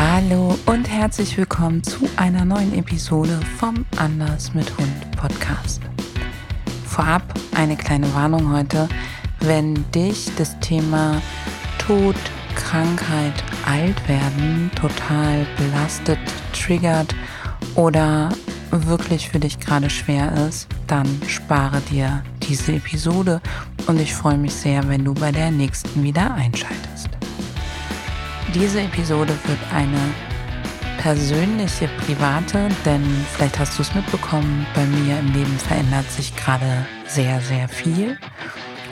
Hallo und herzlich willkommen zu einer neuen Episode vom Anders mit Hund Podcast. Vorab eine kleine Warnung heute, wenn dich das Thema Tod, Krankheit, Altwerden total belastet, triggert oder wirklich für dich gerade schwer ist, dann spare dir diese Episode und ich freue mich sehr, wenn du bei der nächsten wieder einschaltest. Diese Episode wird eine persönliche, private, denn vielleicht hast du es mitbekommen, bei mir im Leben verändert sich gerade sehr, sehr viel.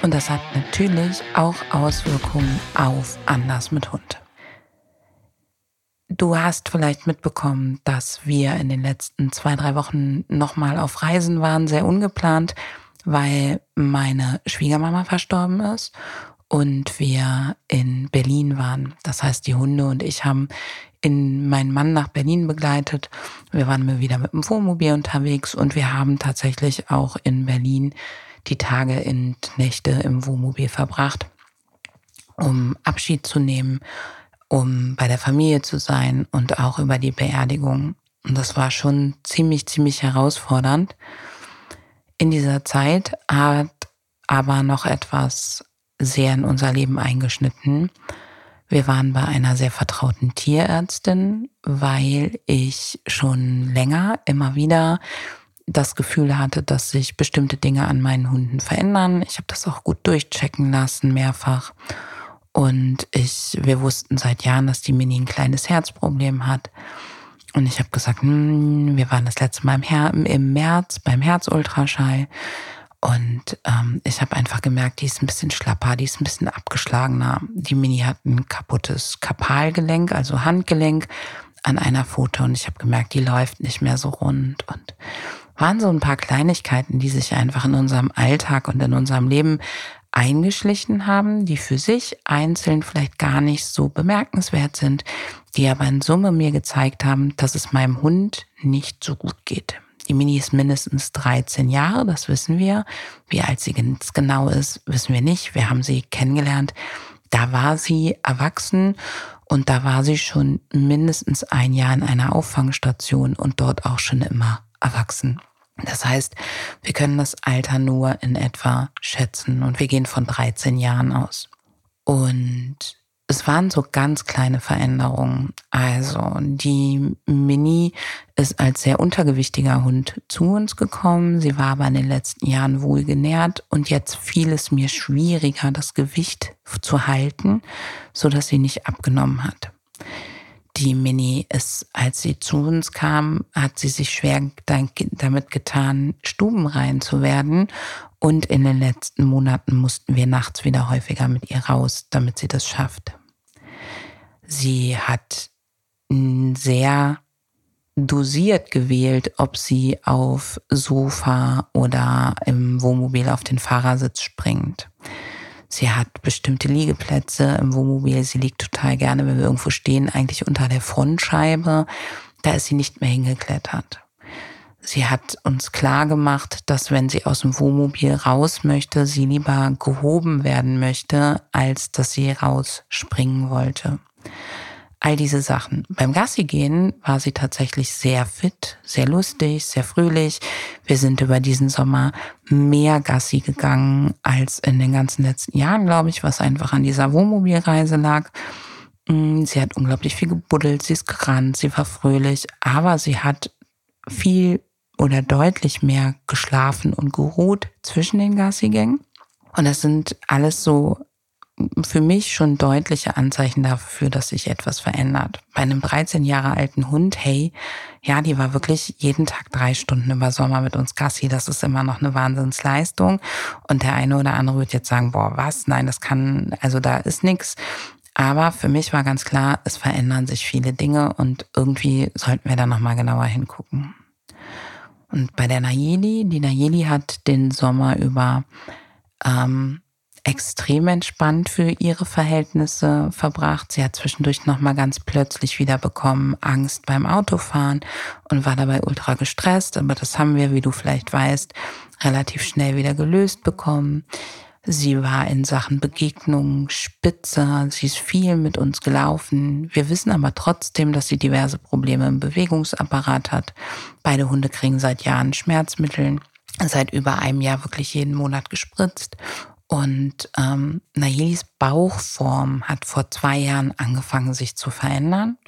Und das hat natürlich auch Auswirkungen auf Anders mit Hund. Du hast vielleicht mitbekommen, dass wir in den letzten zwei, drei Wochen nochmal auf Reisen waren, sehr ungeplant, weil meine Schwiegermama verstorben ist und wir in Berlin waren. Das heißt, die Hunde und ich haben in meinen Mann nach Berlin begleitet. Wir waren mal wieder mit dem Wohnmobil unterwegs und wir haben tatsächlich auch in Berlin die Tage und Nächte im Wohnmobil verbracht, um Abschied zu nehmen, um bei der Familie zu sein und auch über die Beerdigung. Und das war schon ziemlich, ziemlich herausfordernd. In dieser Zeit hat aber noch etwas sehr in unser Leben eingeschnitten. Wir waren bei einer sehr vertrauten Tierärztin, weil ich schon länger immer wieder das Gefühl hatte, dass sich bestimmte Dinge an meinen Hunden verändern. Ich habe das auch gut durchchecken lassen, mehrfach. Und ich, wir wussten seit Jahren, dass die Mini ein kleines Herzproblem hat. Und ich habe gesagt, hm, wir waren das letzte Mal im, Her im März beim Herzultraschall. Und ähm, ich habe einfach gemerkt, die ist ein bisschen schlapper, die ist ein bisschen abgeschlagener. Die Mini hat ein kaputtes Kapalgelenk, also Handgelenk an einer Pfote. Und ich habe gemerkt, die läuft nicht mehr so rund. Und waren so ein paar Kleinigkeiten, die sich einfach in unserem Alltag und in unserem Leben eingeschlichen haben, die für sich einzeln vielleicht gar nicht so bemerkenswert sind, die aber in Summe mir gezeigt haben, dass es meinem Hund nicht so gut geht. Die Mini ist mindestens 13 Jahre, das wissen wir. Wie alt sie ganz genau ist, wissen wir nicht. Wir haben sie kennengelernt. Da war sie erwachsen und da war sie schon mindestens ein Jahr in einer Auffangstation und dort auch schon immer erwachsen. Das heißt, wir können das Alter nur in etwa schätzen und wir gehen von 13 Jahren aus. Und es waren so ganz kleine Veränderungen. Also die Mini ist als sehr untergewichtiger Hund zu uns gekommen. Sie war aber in den letzten Jahren wohl genährt und jetzt fiel es mir schwieriger, das Gewicht zu halten, so dass sie nicht abgenommen hat. Die Mini ist, als sie zu uns kam, hat sie sich schwer damit getan, stubenrein zu werden. Und in den letzten Monaten mussten wir nachts wieder häufiger mit ihr raus, damit sie das schafft. Sie hat sehr dosiert gewählt, ob sie auf Sofa oder im Wohnmobil auf den Fahrersitz springt. Sie hat bestimmte Liegeplätze im Wohnmobil. Sie liegt total gerne, wenn wir irgendwo stehen, eigentlich unter der Frontscheibe. Da ist sie nicht mehr hingeklettert. Sie hat uns klar gemacht, dass wenn sie aus dem Wohnmobil raus möchte, sie lieber gehoben werden möchte, als dass sie rausspringen wollte. All diese Sachen. Beim Gassi gehen war sie tatsächlich sehr fit, sehr lustig, sehr fröhlich. Wir sind über diesen Sommer mehr Gassi gegangen als in den ganzen letzten Jahren, glaube ich, was einfach an dieser Wohnmobilreise lag. Mm, sie hat unglaublich viel gebuddelt, sie ist gerannt, sie war fröhlich, aber sie hat viel oder deutlich mehr geschlafen und geruht zwischen den Gassigängen. Und das sind alles so für mich schon deutliche Anzeichen dafür, dass sich etwas verändert. Bei einem 13 Jahre alten Hund, hey, ja, die war wirklich jeden Tag drei Stunden über Sommer mit uns Gassi. Das ist immer noch eine Wahnsinnsleistung. Und der eine oder andere wird jetzt sagen, boah, was? Nein, das kann, also da ist nichts. Aber für mich war ganz klar, es verändern sich viele Dinge und irgendwie sollten wir da nochmal genauer hingucken. Und bei der Nayeli, die Nayeli hat den Sommer über ähm, extrem entspannt für ihre Verhältnisse verbracht. Sie hat zwischendurch nochmal ganz plötzlich wieder bekommen Angst beim Autofahren und war dabei ultra gestresst. Aber das haben wir, wie du vielleicht weißt, relativ schnell wieder gelöst bekommen. Sie war in Sachen Begegnungen spitze, sie ist viel mit uns gelaufen. Wir wissen aber trotzdem, dass sie diverse Probleme im Bewegungsapparat hat. Beide Hunde kriegen seit Jahren Schmerzmittel, seit über einem Jahr wirklich jeden Monat gespritzt. Und ähm, Nayelis Bauchform hat vor zwei Jahren angefangen, sich zu verändern.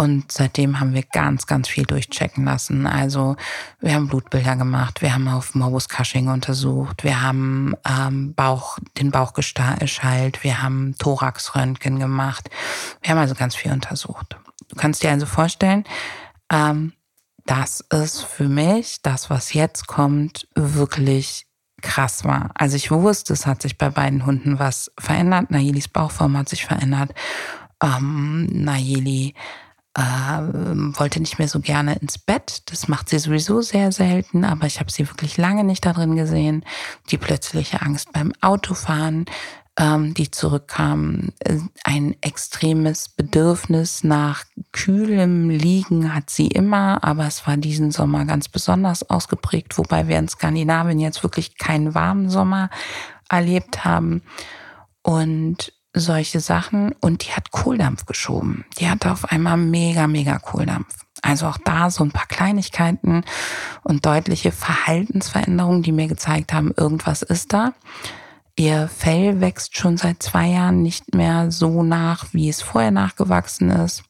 Und seitdem haben wir ganz, ganz viel durchchecken lassen. Also wir haben Blutbilder gemacht, wir haben auf Morbus Cushing untersucht, wir haben ähm, Bauch, den Bauch geschallt, wir haben Thoraxröntgen gemacht. Wir haben also ganz viel untersucht. Du kannst dir also vorstellen, ähm, das ist für mich das, was jetzt kommt, wirklich krass war. Also ich wusste, es hat sich bei beiden Hunden was verändert. Nayelis Bauchform hat sich verändert. Ähm, Nayeli äh, wollte nicht mehr so gerne ins Bett. Das macht sie sowieso sehr selten, aber ich habe sie wirklich lange nicht da drin gesehen. Die plötzliche Angst beim Autofahren, ähm, die zurückkam. Äh, ein extremes Bedürfnis nach kühlem Liegen hat sie immer, aber es war diesen Sommer ganz besonders ausgeprägt, wobei wir in Skandinavien jetzt wirklich keinen warmen Sommer erlebt haben. Und solche Sachen und die hat Kohldampf geschoben. Die hatte auf einmal mega, mega Kohldampf. Also auch da so ein paar Kleinigkeiten und deutliche Verhaltensveränderungen, die mir gezeigt haben, irgendwas ist da. Ihr Fell wächst schon seit zwei Jahren nicht mehr so nach, wie es vorher nachgewachsen ist.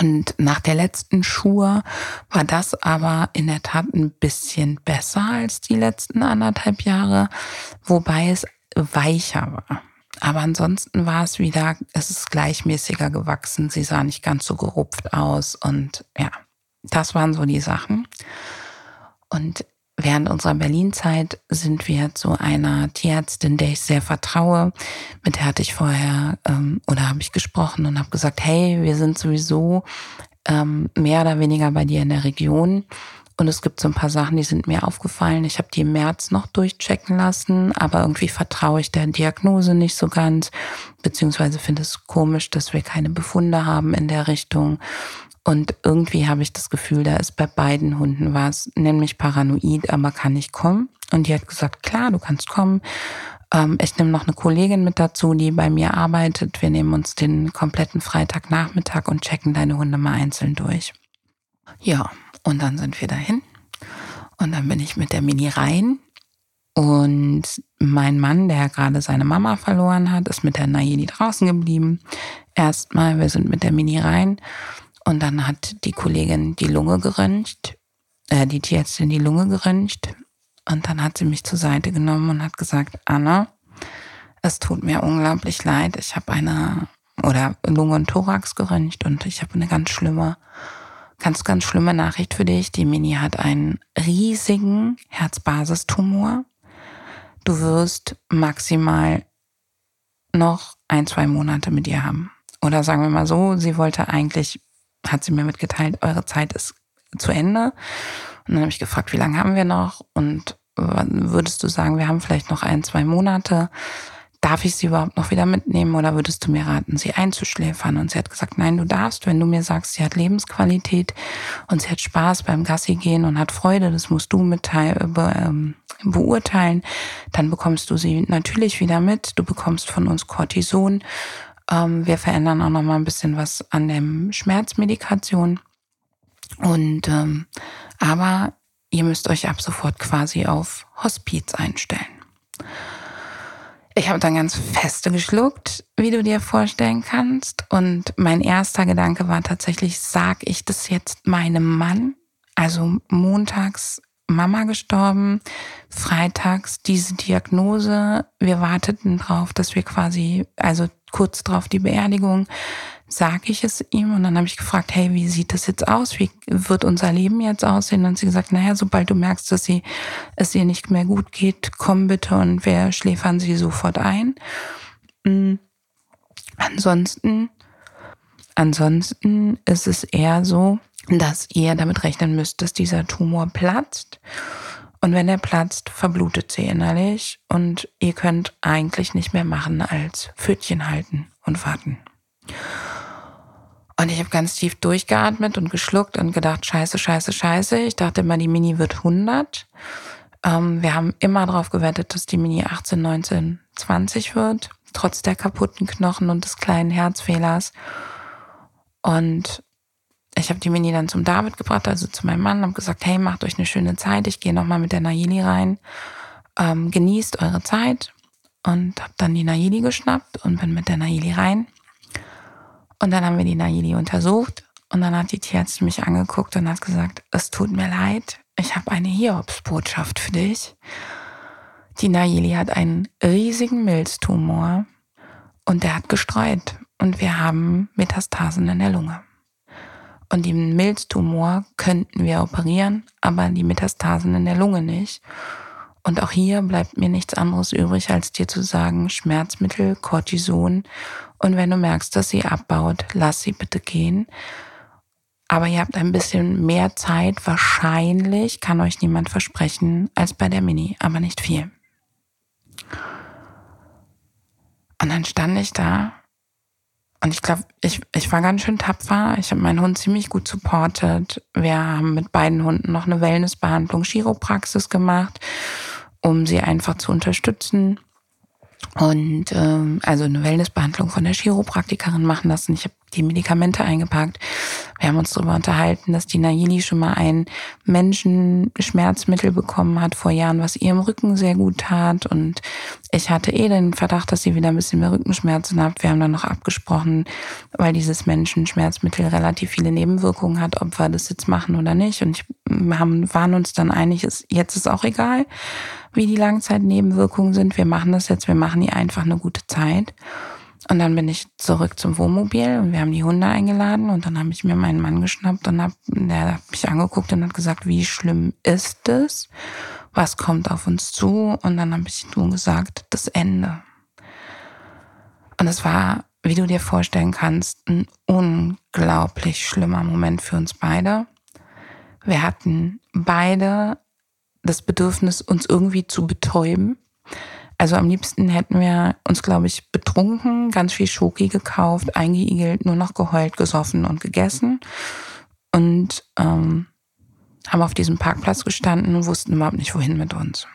Und nach der letzten Schuhe war das aber in der Tat ein bisschen besser als die letzten anderthalb Jahre, wobei es weicher war. Aber ansonsten war es wieder, es ist gleichmäßiger gewachsen. Sie sah nicht ganz so gerupft aus. Und ja, das waren so die Sachen. Und Während unserer Berlin-Zeit sind wir zu einer Tierärztin, der ich sehr vertraue. Mit der hatte ich vorher ähm, oder habe ich gesprochen und habe gesagt, hey, wir sind sowieso ähm, mehr oder weniger bei dir in der Region. Und es gibt so ein paar Sachen, die sind mir aufgefallen. Ich habe die im März noch durchchecken lassen, aber irgendwie vertraue ich der Diagnose nicht so ganz, beziehungsweise finde es komisch, dass wir keine Befunde haben in der Richtung. Und irgendwie habe ich das Gefühl, da ist bei beiden Hunden was, nämlich paranoid, aber kann nicht kommen. Und die hat gesagt, klar, du kannst kommen. Ähm, ich nehme noch eine Kollegin mit dazu, die bei mir arbeitet. Wir nehmen uns den kompletten Freitagnachmittag und checken deine Hunde mal einzeln durch. Ja, und dann sind wir dahin. Und dann bin ich mit der Mini rein. Und mein Mann, der gerade seine Mama verloren hat, ist mit der Nayeli draußen geblieben. Erstmal, wir sind mit der Mini rein. Und dann hat die Kollegin die Lunge geröntgt, äh, die Tierärztin die Lunge geröntgt. Und dann hat sie mich zur Seite genommen und hat gesagt, Anna, es tut mir unglaublich leid. Ich habe eine, oder Lunge und Thorax geröntgt und ich habe eine ganz schlimme, ganz, ganz schlimme Nachricht für dich. Die Mini hat einen riesigen Herzbasistumor. Du wirst maximal noch ein, zwei Monate mit ihr haben. Oder sagen wir mal so, sie wollte eigentlich hat sie mir mitgeteilt, eure Zeit ist zu Ende. Und dann habe ich gefragt, wie lange haben wir noch? Und würdest du sagen, wir haben vielleicht noch ein, zwei Monate? Darf ich sie überhaupt noch wieder mitnehmen oder würdest du mir raten, sie einzuschläfern? Und sie hat gesagt, nein, du darfst, wenn du mir sagst, sie hat Lebensqualität und sie hat Spaß beim Gassi gehen und hat Freude, das musst du mitteil, be, ähm, beurteilen, dann bekommst du sie natürlich wieder mit. Du bekommst von uns Cortison ähm, wir verändern auch noch mal ein bisschen was an der Schmerzmedikation. Und ähm, aber ihr müsst euch ab sofort quasi auf Hospiz einstellen. Ich habe dann ganz feste geschluckt, wie du dir vorstellen kannst. Und mein erster Gedanke war tatsächlich, sag ich das jetzt meinem Mann? Also montags Mama gestorben, freitags diese Diagnose. Wir warteten drauf, dass wir quasi, also kurz drauf die Beerdigung, sage ich es ihm und dann habe ich gefragt, hey, wie sieht das jetzt aus? Wie wird unser Leben jetzt aussehen? Und sie gesagt, naja, sobald du merkst, dass sie, es ihr nicht mehr gut geht, komm bitte und wir schläfern sie sofort ein. Mhm. Ansonsten, ansonsten ist es eher so, dass ihr damit rechnen müsst, dass dieser Tumor platzt. Und wenn er platzt, verblutet sie innerlich und ihr könnt eigentlich nicht mehr machen als Pfötchen halten und warten. Und ich habe ganz tief durchgeatmet und geschluckt und gedacht, scheiße, scheiße, scheiße. Ich dachte immer, die Mini wird 100. Ähm, wir haben immer darauf gewettet, dass die Mini 18, 19, 20 wird, trotz der kaputten Knochen und des kleinen Herzfehlers. Und ich habe die Mini dann zum David gebracht, also zu meinem Mann, habe gesagt, hey, macht euch eine schöne Zeit, ich gehe nochmal mit der Nayeli rein, ähm, genießt eure Zeit und habe dann die Nayeli geschnappt und bin mit der Nayeli rein. Und dann haben wir die Nayeli untersucht und dann hat die Tierärztin mich angeguckt und hat gesagt, es tut mir leid, ich habe eine Hiobsbotschaft für dich. Die Nayeli hat einen riesigen Milztumor und der hat gestreut und wir haben Metastasen in der Lunge. Und den Milztumor könnten wir operieren, aber die Metastasen in der Lunge nicht. Und auch hier bleibt mir nichts anderes übrig, als dir zu sagen, Schmerzmittel, Cortison. Und wenn du merkst, dass sie abbaut, lass sie bitte gehen. Aber ihr habt ein bisschen mehr Zeit, wahrscheinlich, kann euch niemand versprechen, als bei der Mini, aber nicht viel. Und dann stand ich da und ich glaube, ich, ich war ganz schön tapfer. Ich habe meinen Hund ziemlich gut supportet. Wir haben mit beiden Hunden noch eine Wellnessbehandlung, Chiropraxis gemacht, um sie einfach zu unterstützen. Und ähm, also eine Wellnessbehandlung von der Chiropraktikerin machen lassen. Ich habe die Medikamente eingepackt. Wir haben uns darüber unterhalten, dass die Nayeli schon mal ein Menschenschmerzmittel bekommen hat vor Jahren, was ihrem Rücken sehr gut tat. Und ich hatte eh den Verdacht, dass sie wieder ein bisschen mehr Rückenschmerzen hat. Wir haben dann noch abgesprochen, weil dieses Menschenschmerzmittel relativ viele Nebenwirkungen hat, ob wir das jetzt machen oder nicht. Und ich, wir haben, waren uns dann einig, ist, jetzt ist auch egal, wie die Langzeitnebenwirkungen sind. Wir machen das jetzt, wir machen hier einfach eine gute Zeit. Und dann bin ich zurück zum Wohnmobil und wir haben die Hunde eingeladen und dann habe ich mir meinen Mann geschnappt und hab, der hat mich angeguckt und hat gesagt, wie schlimm ist es? Was kommt auf uns zu? Und dann habe ich nur gesagt, das Ende. Und es war, wie du dir vorstellen kannst, ein unglaublich schlimmer Moment für uns beide. Wir hatten beide das Bedürfnis, uns irgendwie zu betäuben. Also am liebsten hätten wir uns, glaube ich, betrunken, ganz viel Schoki gekauft, eingeigelt, nur noch geheult, gesoffen und gegessen. Und ähm, haben auf diesem Parkplatz gestanden und wussten überhaupt nicht, wohin mit uns.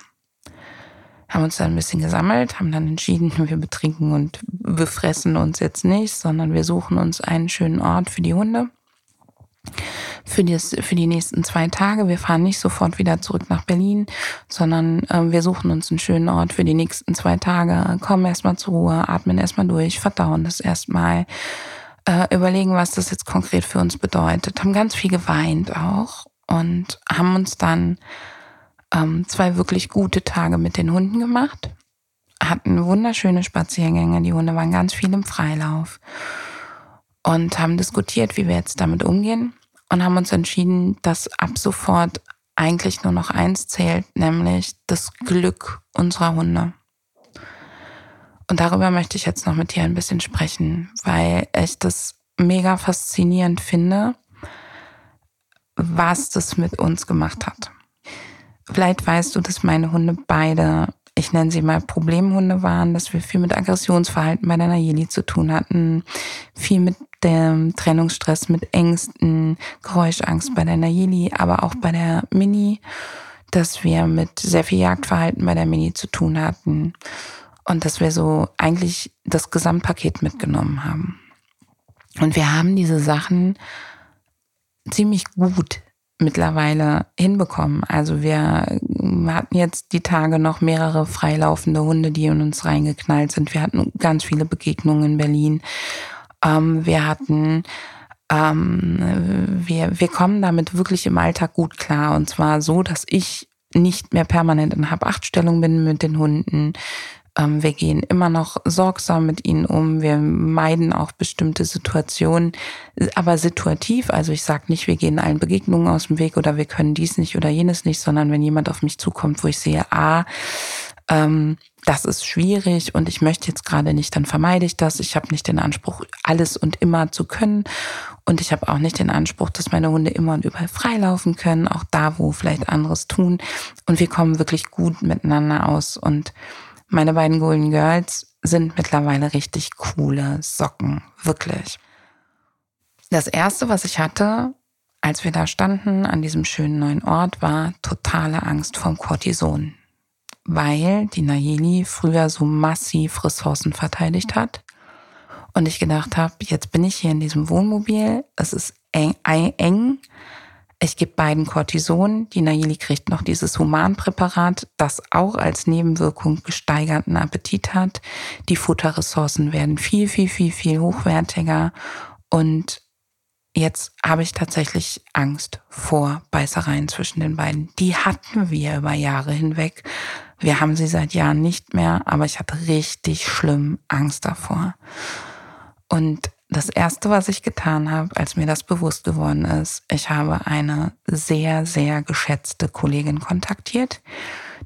Haben uns dann ein bisschen gesammelt, haben dann entschieden, wir betrinken und befressen uns jetzt nicht, sondern wir suchen uns einen schönen Ort für die Hunde für, das, für die nächsten zwei Tage. Wir fahren nicht sofort wieder zurück nach Berlin, sondern äh, wir suchen uns einen schönen Ort für die nächsten zwei Tage, kommen erstmal zur Ruhe, atmen erstmal durch, verdauen das erstmal, äh, überlegen, was das jetzt konkret für uns bedeutet. Haben ganz viel geweint auch und haben uns dann ähm, zwei wirklich gute Tage mit den Hunden gemacht, hatten wunderschöne Spaziergänge. Die Hunde waren ganz viel im Freilauf und haben diskutiert, wie wir jetzt damit umgehen und haben uns entschieden, dass ab sofort eigentlich nur noch eins zählt, nämlich das Glück unserer Hunde. Und darüber möchte ich jetzt noch mit dir ein bisschen sprechen, weil ich das mega faszinierend finde, was das mit uns gemacht hat. Vielleicht weißt du, dass meine Hunde beide, ich nenne sie mal Problemhunde waren, dass wir viel mit Aggressionsverhalten bei der Nayeli zu tun hatten, viel mit dem Trennungsstress, mit Ängsten, Geräuschangst bei der Nayeli, aber auch bei der Mini, dass wir mit sehr viel Jagdverhalten bei der Mini zu tun hatten und dass wir so eigentlich das Gesamtpaket mitgenommen haben. Und wir haben diese Sachen ziemlich gut mittlerweile hinbekommen. Also wir hatten jetzt die Tage noch mehrere freilaufende Hunde, die in uns reingeknallt sind. Wir hatten ganz viele Begegnungen in Berlin ähm, wir hatten ähm, wir, wir kommen damit wirklich im Alltag gut klar. Und zwar so, dass ich nicht mehr permanent in Hab-Acht-Stellung bin mit den Hunden. Ähm, wir gehen immer noch sorgsam mit ihnen um. Wir meiden auch bestimmte Situationen, aber situativ. Also ich sage nicht, wir gehen allen Begegnungen aus dem Weg oder wir können dies nicht oder jenes nicht, sondern wenn jemand auf mich zukommt, wo ich sehe, ah, ähm, das ist schwierig und ich möchte jetzt gerade nicht, dann vermeide ich das. Ich habe nicht den Anspruch, alles und immer zu können. Und ich habe auch nicht den Anspruch, dass meine Hunde immer und überall freilaufen können, auch da, wo vielleicht anderes tun. Und wir kommen wirklich gut miteinander aus. Und meine beiden Golden Girls sind mittlerweile richtig coole Socken. Wirklich. Das erste, was ich hatte, als wir da standen an diesem schönen neuen Ort, war totale Angst vom Cortison weil die Nayeli früher so massiv Ressourcen verteidigt hat. Und ich gedacht habe, jetzt bin ich hier in diesem Wohnmobil, es ist eng, eng ich gebe beiden Cortison. Die Nayeli kriegt noch dieses Humanpräparat, das auch als Nebenwirkung gesteigerten Appetit hat. Die Futterressourcen werden viel, viel, viel, viel hochwertiger. Und jetzt habe ich tatsächlich Angst vor Beißereien zwischen den beiden. Die hatten wir über Jahre hinweg. Wir haben sie seit Jahren nicht mehr, aber ich hatte richtig schlimm Angst davor. Und das Erste, was ich getan habe, als mir das bewusst geworden ist, ich habe eine sehr, sehr geschätzte Kollegin kontaktiert,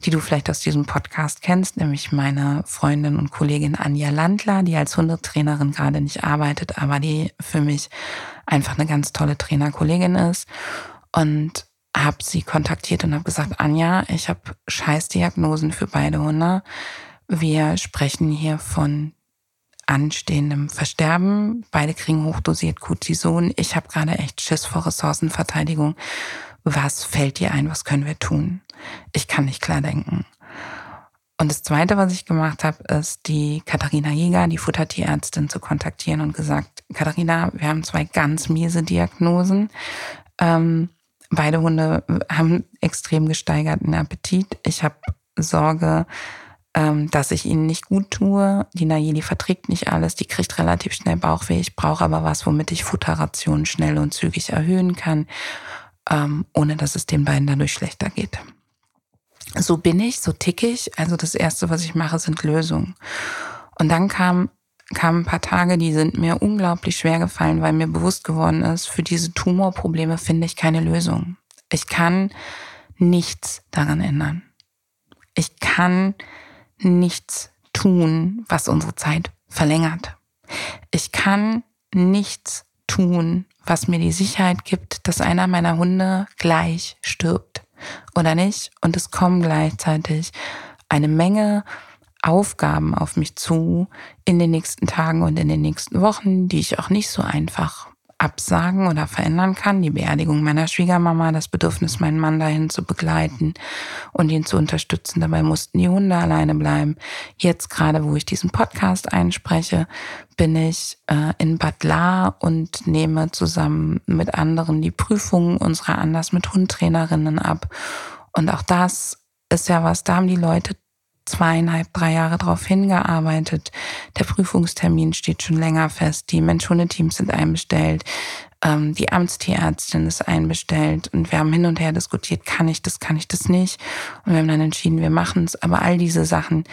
die du vielleicht aus diesem Podcast kennst, nämlich meine Freundin und Kollegin Anja Landler, die als Hundetrainerin gerade nicht arbeitet, aber die für mich einfach eine ganz tolle Trainerkollegin ist. Und habe sie kontaktiert und habe gesagt, Anja, ich habe Scheißdiagnosen für beide Hunde. Wir sprechen hier von anstehendem Versterben. Beide kriegen hochdosiert Cortison. Ich habe gerade echt Schiss vor Ressourcenverteidigung. Was fällt dir ein? Was können wir tun? Ich kann nicht klar denken. Und das Zweite, was ich gemacht habe, ist die Katharina Jäger, die Futtertierärztin, zu kontaktieren und gesagt, Katharina, wir haben zwei ganz miese Diagnosen. Ähm, beide Hunde haben extrem gesteigerten Appetit. Ich habe Sorge, ähm, dass ich ihnen nicht gut tue. Die Nayeli verträgt nicht alles, die kriegt relativ schnell Bauchweh. Ich brauche aber was, womit ich Futterrationen schnell und zügig erhöhen kann, ähm, ohne dass es den beiden dadurch schlechter geht. So bin ich, so tick ich. Also das Erste, was ich mache, sind Lösungen. Und dann kam kamen ein paar Tage, die sind mir unglaublich schwer gefallen, weil mir bewusst geworden ist, für diese Tumorprobleme finde ich keine Lösung. Ich kann nichts daran ändern. Ich kann nichts tun, was unsere Zeit verlängert. Ich kann nichts tun, was mir die Sicherheit gibt, dass einer meiner Hunde gleich stirbt oder nicht. Und es kommen gleichzeitig eine Menge Aufgaben auf mich zu in den nächsten Tagen und in den nächsten Wochen, die ich auch nicht so einfach absagen oder verändern kann. Die Beerdigung meiner Schwiegermama, das Bedürfnis, meinen Mann dahin zu begleiten und ihn zu unterstützen. Dabei mussten die Hunde alleine bleiben. Jetzt gerade, wo ich diesen Podcast einspreche, bin ich äh, in Bad La und nehme zusammen mit anderen die Prüfungen unserer Anders mit Hundtrainerinnen ab. Und auch das ist ja was, da haben die Leute zweieinhalb, drei Jahre darauf hingearbeitet. Der Prüfungstermin steht schon länger fest. Die Mensch-Hunde-Teams sind einbestellt. Ähm, die Amtstierärztin ist einbestellt. Und wir haben hin und her diskutiert, kann ich das, kann ich das nicht. Und wir haben dann entschieden, wir machen es. Aber all diese Sachen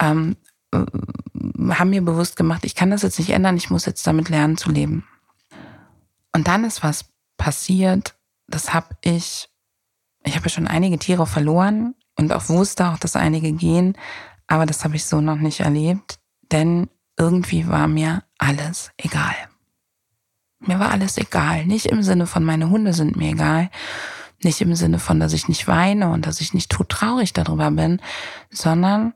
ähm, haben mir bewusst gemacht, ich kann das jetzt nicht ändern, ich muss jetzt damit lernen zu leben. Und dann ist was passiert, das habe ich, ich habe ja schon einige Tiere verloren und auch wusste auch, dass einige gehen, aber das habe ich so noch nicht erlebt, denn irgendwie war mir alles egal. Mir war alles egal, nicht im Sinne von meine Hunde sind mir egal, nicht im Sinne von, dass ich nicht weine und dass ich nicht todtraurig darüber bin, sondern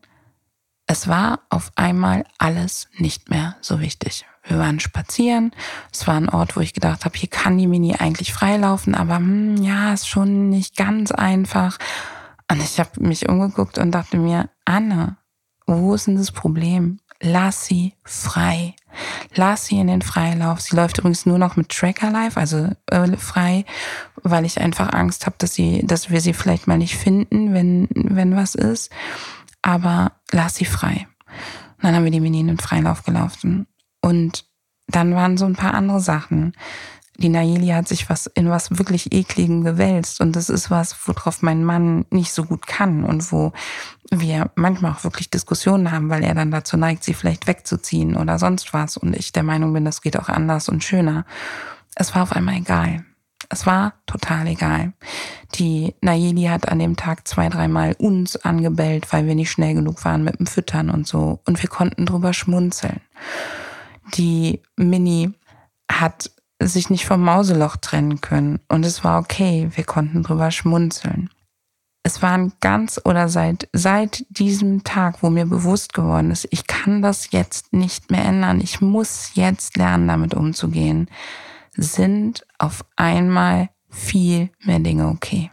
es war auf einmal alles nicht mehr so wichtig. Wir waren spazieren. Es war ein Ort, wo ich gedacht habe, hier kann die Mini eigentlich freilaufen, aber hm, ja, ist schon nicht ganz einfach. Und ich habe mich umgeguckt und dachte mir, Anne, wo ist denn das Problem? Lass sie frei. Lass sie in den Freilauf. Sie läuft übrigens nur noch mit Tracker Live, also äh, frei, weil ich einfach Angst habe, dass sie, dass wir sie vielleicht mal nicht finden, wenn wenn was ist. Aber lass sie frei. Und dann haben wir die Mini in den Freilauf gelaufen und dann waren so ein paar andere Sachen die Nayeli hat sich was in was wirklich ekligen gewälzt und das ist was, worauf mein Mann nicht so gut kann und wo wir manchmal auch wirklich Diskussionen haben, weil er dann dazu neigt, sie vielleicht wegzuziehen oder sonst was und ich der Meinung bin, das geht auch anders und schöner. Es war auf einmal egal. Es war total egal. Die Nayeli hat an dem Tag zwei, dreimal uns angebellt, weil wir nicht schnell genug waren mit dem Füttern und so. Und wir konnten drüber schmunzeln. Die Mini hat sich nicht vom Mauseloch trennen können. Und es war okay, wir konnten drüber schmunzeln. Es waren ganz oder seit, seit diesem Tag, wo mir bewusst geworden ist, ich kann das jetzt nicht mehr ändern, ich muss jetzt lernen, damit umzugehen, sind auf einmal viel mehr Dinge okay.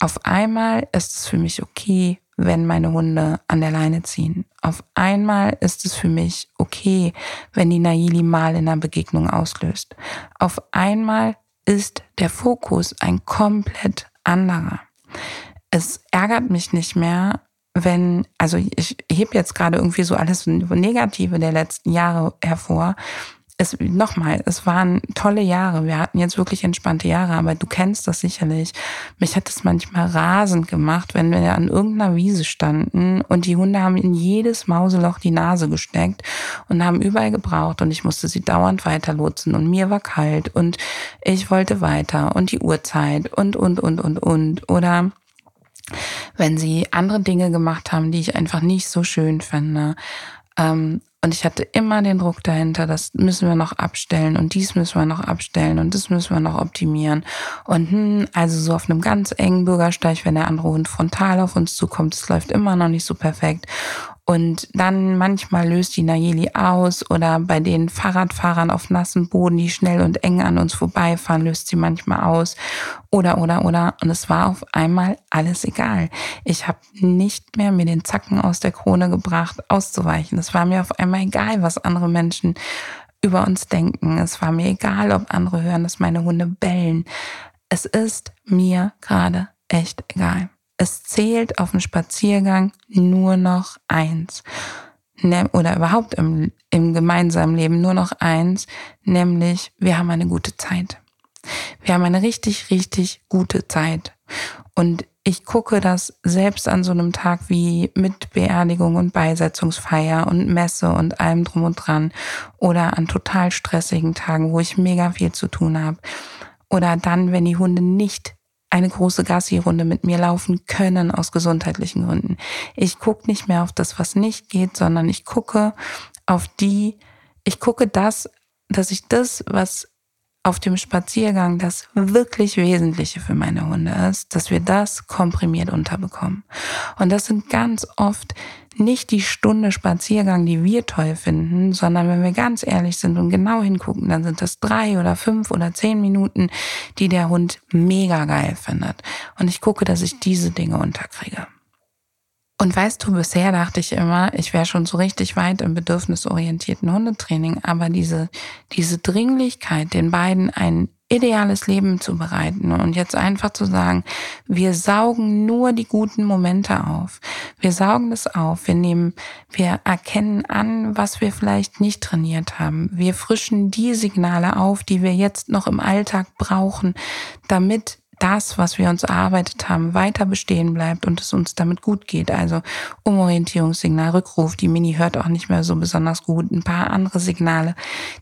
Auf einmal ist es für mich okay, wenn meine Hunde an der Leine ziehen. Auf einmal ist es für mich okay, wenn die Naili mal in einer Begegnung auslöst. Auf einmal ist der Fokus ein komplett anderer. Es ärgert mich nicht mehr, wenn, also ich hebe jetzt gerade irgendwie so alles Negative der letzten Jahre hervor, es nochmal, es waren tolle Jahre. Wir hatten jetzt wirklich entspannte Jahre, aber du kennst das sicherlich. Mich hat es manchmal rasend gemacht, wenn wir an irgendeiner Wiese standen und die Hunde haben in jedes Mauseloch die Nase gesteckt und haben überall gebraucht und ich musste sie dauernd weiterlotsen und mir war kalt und ich wollte weiter und die Uhrzeit und und und und und oder wenn sie andere Dinge gemacht haben, die ich einfach nicht so schön finde. Ähm, und ich hatte immer den Druck dahinter, das müssen wir noch abstellen und dies müssen wir noch abstellen und das müssen wir noch optimieren. Und hm, also so auf einem ganz engen Bürgersteig, wenn der andere Hund frontal auf uns zukommt, es läuft immer noch nicht so perfekt. Und dann manchmal löst die Nayeli aus oder bei den Fahrradfahrern auf nassen Boden, die schnell und eng an uns vorbeifahren, löst sie manchmal aus. Oder, oder, oder. Und es war auf einmal alles egal. Ich habe nicht mehr mir den Zacken aus der Krone gebracht, auszuweichen. Es war mir auf einmal egal, was andere Menschen über uns denken. Es war mir egal, ob andere hören, dass meine Hunde bellen. Es ist mir gerade echt egal es zählt auf dem Spaziergang nur noch eins. Oder überhaupt im, im gemeinsamen Leben nur noch eins, nämlich wir haben eine gute Zeit. Wir haben eine richtig, richtig gute Zeit. Und ich gucke das selbst an so einem Tag wie mit Beerdigung und Beisetzungsfeier und Messe und allem drum und dran oder an total stressigen Tagen, wo ich mega viel zu tun habe. Oder dann, wenn die Hunde nicht eine große Gassi-Runde mit mir laufen können aus gesundheitlichen Gründen. Ich gucke nicht mehr auf das, was nicht geht, sondern ich gucke auf die, ich gucke das, dass ich das, was auf dem Spaziergang das wirklich Wesentliche für meine Hunde ist, dass wir das komprimiert unterbekommen. Und das sind ganz oft nicht die Stunde Spaziergang, die wir toll finden, sondern wenn wir ganz ehrlich sind und genau hingucken, dann sind das drei oder fünf oder zehn Minuten, die der Hund mega geil findet. Und ich gucke, dass ich diese Dinge unterkriege. Und weißt du, bisher dachte ich immer, ich wäre schon so richtig weit im bedürfnisorientierten Hundetraining, aber diese, diese Dringlichkeit, den beiden ein ideales Leben zu bereiten und jetzt einfach zu sagen, wir saugen nur die guten Momente auf. Wir saugen das auf. Wir nehmen, wir erkennen an, was wir vielleicht nicht trainiert haben. Wir frischen die Signale auf, die wir jetzt noch im Alltag brauchen, damit das, was wir uns erarbeitet haben, weiter bestehen bleibt und es uns damit gut geht. Also Umorientierungssignal, Rückruf, die Mini hört auch nicht mehr so besonders gut, ein paar andere Signale,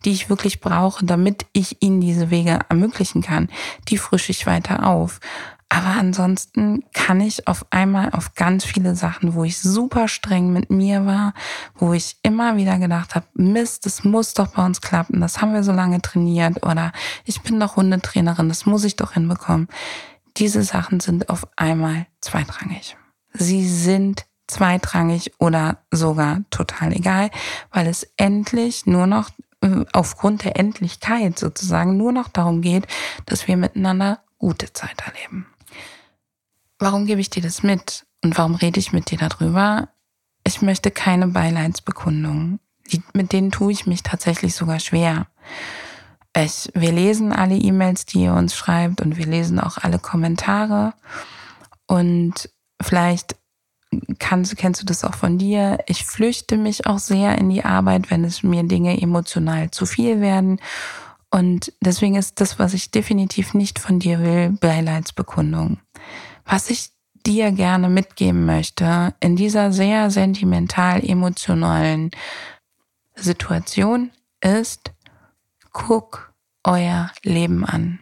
die ich wirklich brauche, damit ich ihnen diese Wege ermöglichen kann, die frische ich weiter auf. Aber ansonsten kann ich auf einmal auf ganz viele Sachen, wo ich super streng mit mir war, wo ich immer wieder gedacht habe, Mist, das muss doch bei uns klappen, das haben wir so lange trainiert oder ich bin doch Hundetrainerin, das muss ich doch hinbekommen. Diese Sachen sind auf einmal zweitrangig. Sie sind zweitrangig oder sogar total egal, weil es endlich nur noch äh, aufgrund der Endlichkeit sozusagen nur noch darum geht, dass wir miteinander gute Zeit erleben. Warum gebe ich dir das mit und warum rede ich mit dir darüber? Ich möchte keine Beileidsbekundungen. Die, mit denen tue ich mich tatsächlich sogar schwer. Ich, wir lesen alle E-Mails, die ihr uns schreibt und wir lesen auch alle Kommentare. Und vielleicht kannst, kennst du das auch von dir. Ich flüchte mich auch sehr in die Arbeit, wenn es mir Dinge emotional zu viel werden. Und deswegen ist das, was ich definitiv nicht von dir will, Beileidsbekundung. Was ich dir gerne mitgeben möchte in dieser sehr sentimental emotionalen Situation ist, guck euer Leben an.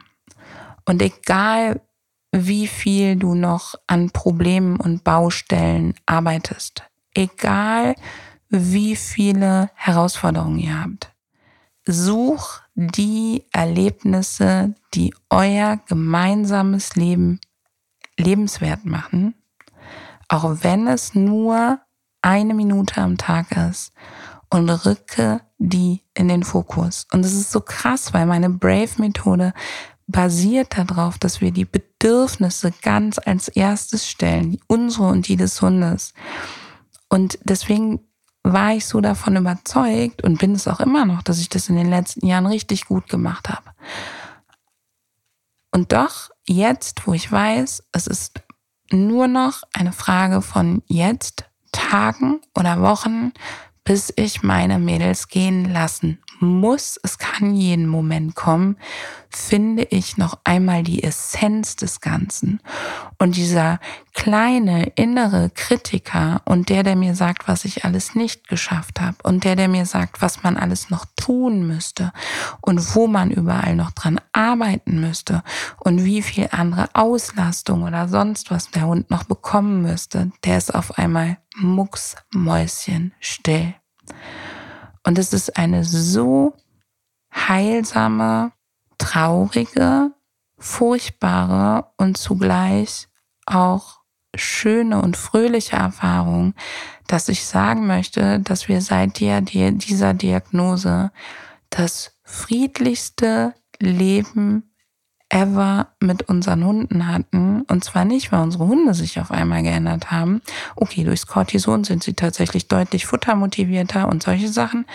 Und egal, wie viel du noch an Problemen und Baustellen arbeitest, egal, wie viele Herausforderungen ihr habt, such die Erlebnisse, die euer gemeinsames Leben lebenswert machen, auch wenn es nur eine Minute am Tag ist und rücke die in den Fokus. Und es ist so krass, weil meine Brave-Methode basiert darauf, dass wir die Bedürfnisse ganz als erstes stellen, unsere und die des Hundes. Und deswegen war ich so davon überzeugt und bin es auch immer noch, dass ich das in den letzten Jahren richtig gut gemacht habe. Und doch jetzt, wo ich weiß, es ist nur noch eine Frage von jetzt, Tagen oder Wochen, bis ich meine Mädels gehen lassen muss, es kann jeden Moment kommen, finde ich noch einmal die Essenz des Ganzen. Und dieser kleine innere Kritiker und der, der mir sagt, was ich alles nicht geschafft habe und der, der mir sagt, was man alles noch tun müsste und wo man überall noch dran arbeiten müsste und wie viel andere Auslastung oder sonst was der Hund noch bekommen müsste, der ist auf einmal mucksmäuschen still. Und es ist eine so heilsame, traurige, furchtbare und zugleich auch schöne und fröhliche Erfahrung, dass ich sagen möchte, dass wir seit dieser Diagnose das friedlichste Leben ever mit unseren Hunden hatten. Und zwar nicht, weil unsere Hunde sich auf einmal geändert haben. Okay, durchs Cortison sind sie tatsächlich deutlich futtermotivierter und solche Sachen.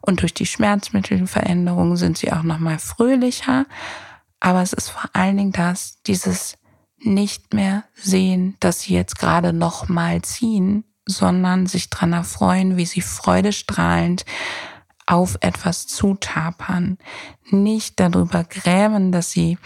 Und durch die Schmerzmittelveränderungen sind sie auch nochmal fröhlicher. Aber es ist vor allen Dingen das, dieses nicht mehr sehen, dass sie jetzt gerade nochmal ziehen, sondern sich dran erfreuen, wie sie freudestrahlend auf etwas zutapern, nicht darüber grämen, dass sie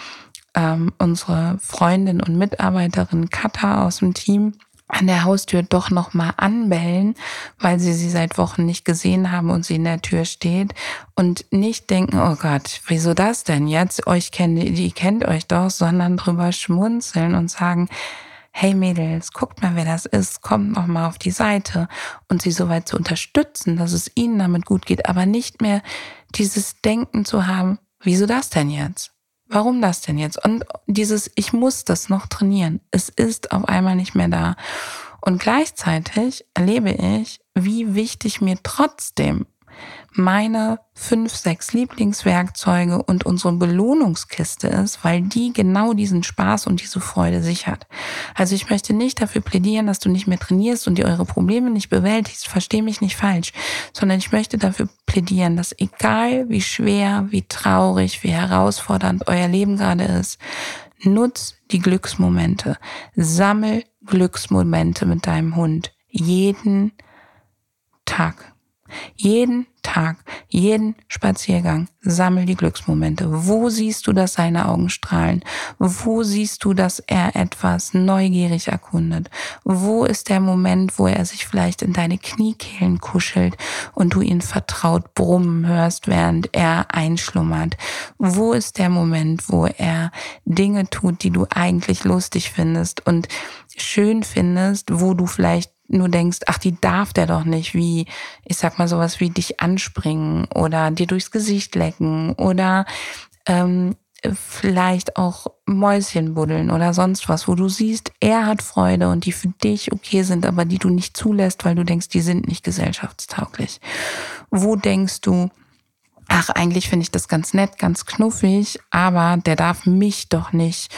ähm, unsere Freundin und Mitarbeiterin Katha aus dem Team an der Haustür doch noch mal anbellen, weil sie sie seit Wochen nicht gesehen haben und sie in der Tür steht und nicht denken, oh Gott, wieso das denn jetzt? Euch kennt, die kennt euch doch, sondern drüber schmunzeln und sagen, hey Mädels, guckt mal, wer das ist, kommt noch mal auf die Seite und sie so weit zu unterstützen, dass es ihnen damit gut geht, aber nicht mehr dieses Denken zu haben, wieso das denn jetzt? Warum das denn jetzt? Und dieses, ich muss das noch trainieren. Es ist auf einmal nicht mehr da. Und gleichzeitig erlebe ich, wie wichtig mir trotzdem meine fünf, sechs Lieblingswerkzeuge und unsere Belohnungskiste ist, weil die genau diesen Spaß und diese Freude sichert. Also ich möchte nicht dafür plädieren, dass du nicht mehr trainierst und dir eure Probleme nicht bewältigst, versteh mich nicht falsch, sondern ich möchte dafür plädieren, dass egal wie schwer, wie traurig, wie herausfordernd euer Leben gerade ist, nutz die Glücksmomente, sammel Glücksmomente mit deinem Hund jeden Tag. Jeden Tag, jeden Spaziergang, sammel die Glücksmomente. Wo siehst du, dass seine Augen strahlen? Wo siehst du, dass er etwas neugierig erkundet? Wo ist der Moment, wo er sich vielleicht in deine Kniekehlen kuschelt und du ihn vertraut brummen hörst, während er einschlummert? Wo ist der Moment, wo er Dinge tut, die du eigentlich lustig findest und schön findest, wo du vielleicht nur denkst, ach, die darf der doch nicht, wie, ich sag mal sowas wie dich anspringen oder dir durchs Gesicht lecken oder ähm, vielleicht auch Mäuschen buddeln oder sonst was, wo du siehst, er hat Freude und die für dich okay sind, aber die du nicht zulässt, weil du denkst, die sind nicht gesellschaftstauglich. Wo denkst du, ach, eigentlich finde ich das ganz nett, ganz knuffig, aber der darf mich doch nicht,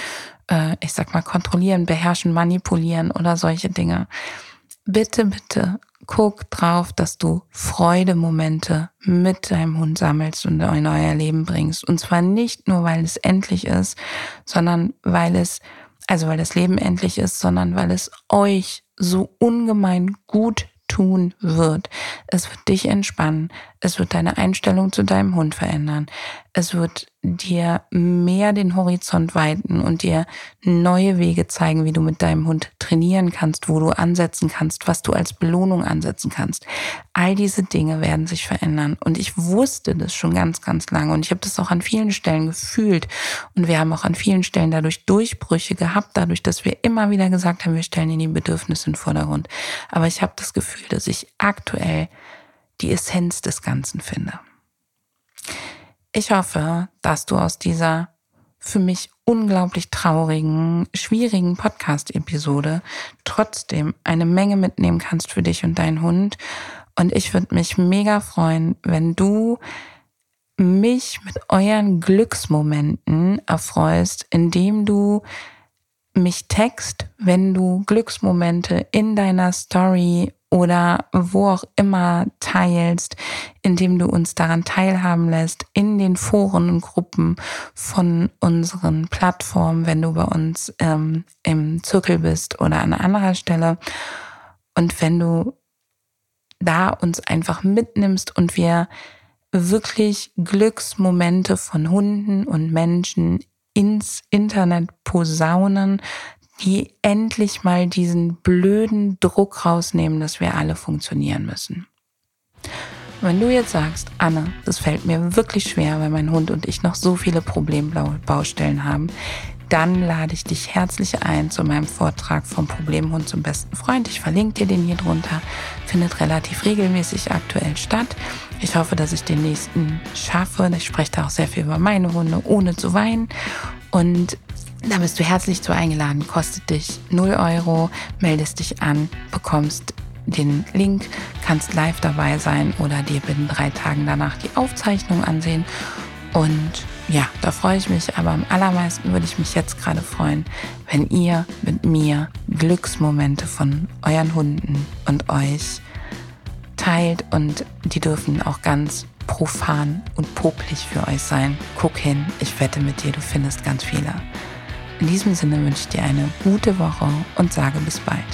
äh, ich sag mal, kontrollieren, beherrschen, manipulieren oder solche Dinge bitte, bitte guck drauf, dass du Freudemomente mit deinem Hund sammelst und in euer Leben bringst. Und zwar nicht nur, weil es endlich ist, sondern weil es, also weil das Leben endlich ist, sondern weil es euch so ungemein gut tun wird. Es wird dich entspannen. Es wird deine Einstellung zu deinem Hund verändern. Es wird dir mehr den Horizont weiten und dir neue Wege zeigen, wie du mit deinem Hund trainieren kannst, wo du ansetzen kannst, was du als Belohnung ansetzen kannst. All diese Dinge werden sich verändern. Und ich wusste das schon ganz, ganz lange. Und ich habe das auch an vielen Stellen gefühlt. Und wir haben auch an vielen Stellen dadurch Durchbrüche gehabt, dadurch, dass wir immer wieder gesagt haben, wir stellen in die Bedürfnisse in den Vordergrund. Aber ich habe das Gefühl, dass ich aktuell die Essenz des Ganzen finde. Ich hoffe, dass du aus dieser für mich unglaublich traurigen, schwierigen Podcast-Episode trotzdem eine Menge mitnehmen kannst für dich und deinen Hund. Und ich würde mich mega freuen, wenn du mich mit euren Glücksmomenten erfreust, indem du mich text, wenn du Glücksmomente in deiner Story oder wo auch immer teilst, indem du uns daran teilhaben lässt, in den Foren und Gruppen von unseren Plattformen, wenn du bei uns ähm, im Zirkel bist oder an anderer Stelle. Und wenn du da uns einfach mitnimmst und wir wirklich Glücksmomente von Hunden und Menschen ins Internet posaunen, die endlich mal diesen blöden Druck rausnehmen, dass wir alle funktionieren müssen. Wenn du jetzt sagst, Anne, das fällt mir wirklich schwer, weil mein Hund und ich noch so viele Problembaustellen haben, dann lade ich dich herzlich ein zu meinem Vortrag vom Problemhund zum besten Freund. Ich verlinke dir den hier drunter. Findet relativ regelmäßig aktuell statt. Ich hoffe, dass ich den nächsten schaffe. Ich spreche da auch sehr viel über meine Hunde, ohne zu weinen. Und da bist du herzlich zu eingeladen. Kostet dich 0 Euro. Meldest dich an, bekommst den Link, kannst live dabei sein oder dir binnen drei Tagen danach die Aufzeichnung ansehen. Und ja, da freue ich mich, aber am allermeisten würde ich mich jetzt gerade freuen, wenn ihr mit mir Glücksmomente von euren Hunden und euch teilt und die dürfen auch ganz profan und popelig für euch sein. Guck hin, ich wette mit dir, du findest ganz viele. In diesem Sinne wünsche ich dir eine gute Woche und sage bis bald.